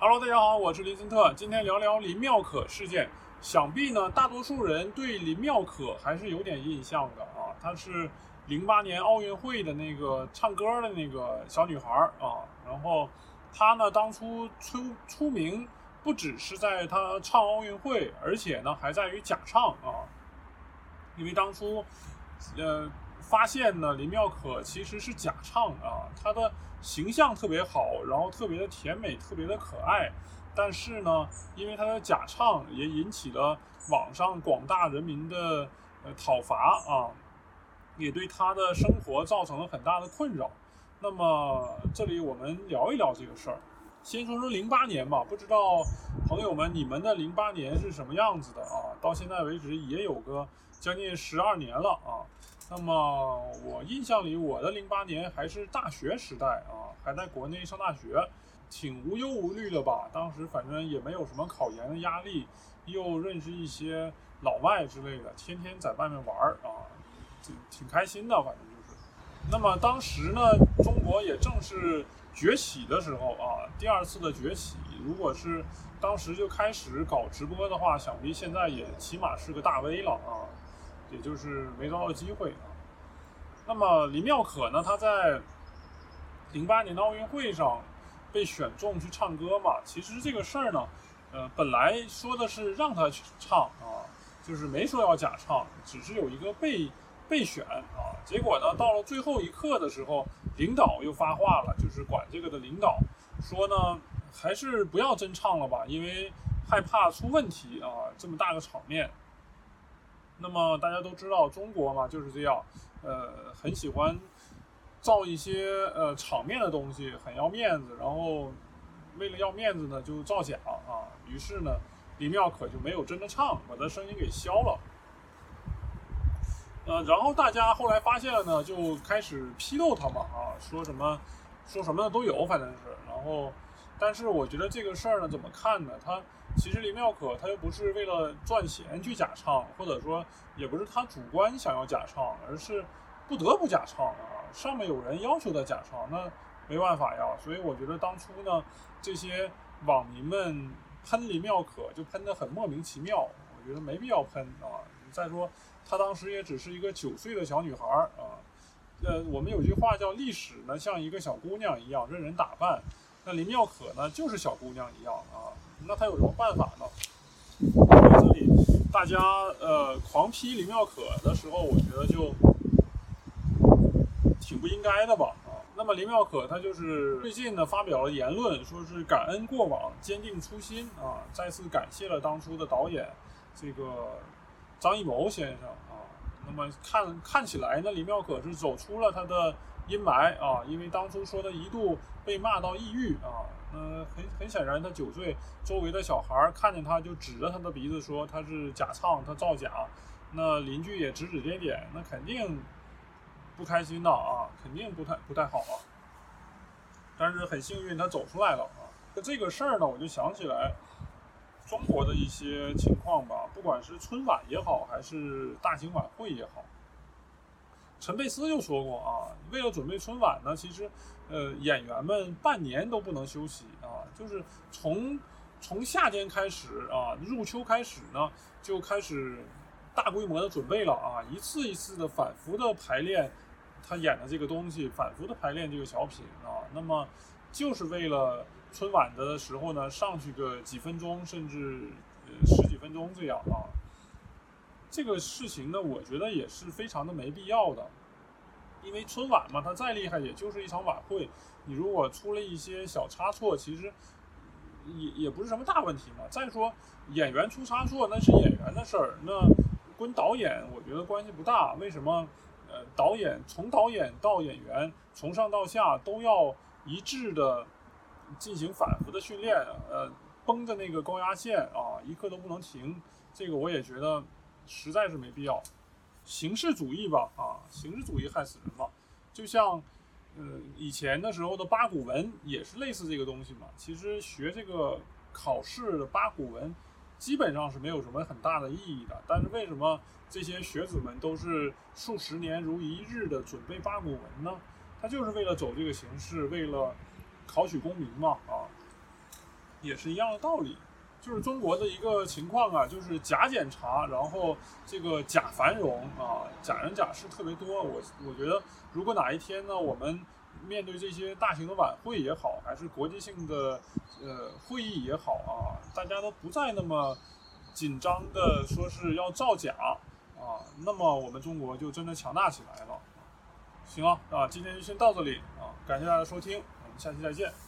Hello，大家好，我是林森特，今天聊聊林妙可事件。想必呢，大多数人对林妙可还是有点印象的啊。她是零八年奥运会的那个唱歌的那个小女孩啊。然后她呢，当初出出名不只是在她唱奥运会，而且呢，还在于假唱啊。因为当初呃发现呢，林妙可其实是假唱啊，她的。形象特别好，然后特别的甜美，特别的可爱，但是呢，因为她的假唱也引起了网上广大人民的呃讨伐啊，也对她的生活造成了很大的困扰。那么这里我们聊一聊这个事儿。先说说零八年吧，不知道朋友们你们的零八年是什么样子的啊？到现在为止也有个将近十二年了啊。那么我印象里，我的零八年还是大学时代啊，还在国内上大学，挺无忧无虑的吧。当时反正也没有什么考研的压力，又认识一些老外之类的，天天在外面玩儿啊，挺挺开心的，反正就是。那么当时呢，中国也正是崛起的时候啊，第二次的崛起。如果是当时就开始搞直播的话，想必现在也起码是个大 V 了啊。也就是没抓到机会啊。那么林妙可呢？她在零八年的奥运会上被选中去唱歌嘛？其实这个事儿呢，呃，本来说的是让她去唱啊，就是没说要假唱，只是有一个备备选啊。结果呢，到了最后一刻的时候，领导又发话了，就是管这个的领导说呢，还是不要真唱了吧，因为害怕出问题啊，这么大个场面。那么大家都知道，中国嘛就是这样，呃，很喜欢造一些呃场面的东西，很要面子，然后为了要面子呢，就造假啊。于是呢，李妙可就没有真的唱，把他声音给消了。呃，然后大家后来发现了呢，就开始批斗他嘛啊，说什么说什么的都有，反正是。然后，但是我觉得这个事儿呢，怎么看呢？他。其实林妙可她又不是为了赚钱去假唱，或者说也不是他主观想要假唱，而是不得不假唱啊。上面有人要求他假唱，那没办法呀。所以我觉得当初呢，这些网民们喷林妙可就喷得很莫名其妙，我觉得没必要喷啊。再说她当时也只是一个九岁的小女孩啊。呃，我们有句话叫历史呢像一个小姑娘一样任人打扮，那林妙可呢就是小姑娘一样啊。那她有什么办法呢？这里大家呃狂批林妙可的时候，我觉得就挺不应该的吧啊。那么林妙可她就是最近呢发表了言论，说是感恩过往，坚定初心啊，再次感谢了当初的导演这个张艺谋先生啊。那么看看起来呢，林妙可是走出了他的阴霾啊，因为当初说他一度被骂到抑郁啊。那，很很显然，他九岁，周围的小孩看见他就指着他的鼻子说他是假唱，他造假。那邻居也指指点点，那肯定不开心的啊，肯定不太不太好啊。但是很幸运，他走出来了啊。那这个事儿呢，我就想起来中国的一些情况吧，不管是春晚也好，还是大型晚会也好。陈佩斯就说过啊，为了准备春晚呢，其实，呃，演员们半年都不能休息啊，就是从从夏天开始啊，入秋开始呢，就开始大规模的准备了啊，一次一次的反复的排练他演的这个东西，反复的排练这个小品啊，那么就是为了春晚的时候呢，上去个几分钟，甚至呃十几分钟这样啊。这个事情呢，我觉得也是非常的没必要的，因为春晚嘛，它再厉害也就是一场晚会，你如果出了一些小差错，其实也也不是什么大问题嘛。再说演员出差错那是演员的事儿，那跟导演我觉得关系不大。为什么？呃，导演从导演到演员，从上到下都要一致的进行反复的训练，呃，绷着那个高压线啊，一刻都不能停。这个我也觉得。实在是没必要，形式主义吧，啊，形式主义害死人嘛。就像，呃，以前的时候的八股文也是类似这个东西嘛。其实学这个考试的八股文，基本上是没有什么很大的意义的。但是为什么这些学子们都是数十年如一日的准备八股文呢？他就是为了走这个形式，为了考取功名嘛，啊。也是一样的道理。就是中国的一个情况啊，就是假检查，然后这个假繁荣啊，假人假事特别多。我我觉得，如果哪一天呢，我们面对这些大型的晚会也好，还是国际性的呃会议也好啊，大家都不再那么紧张的说是要造假啊，那么我们中国就真的强大起来了。行啊，啊，今天就先到这里啊，感谢大家收听，下期再见。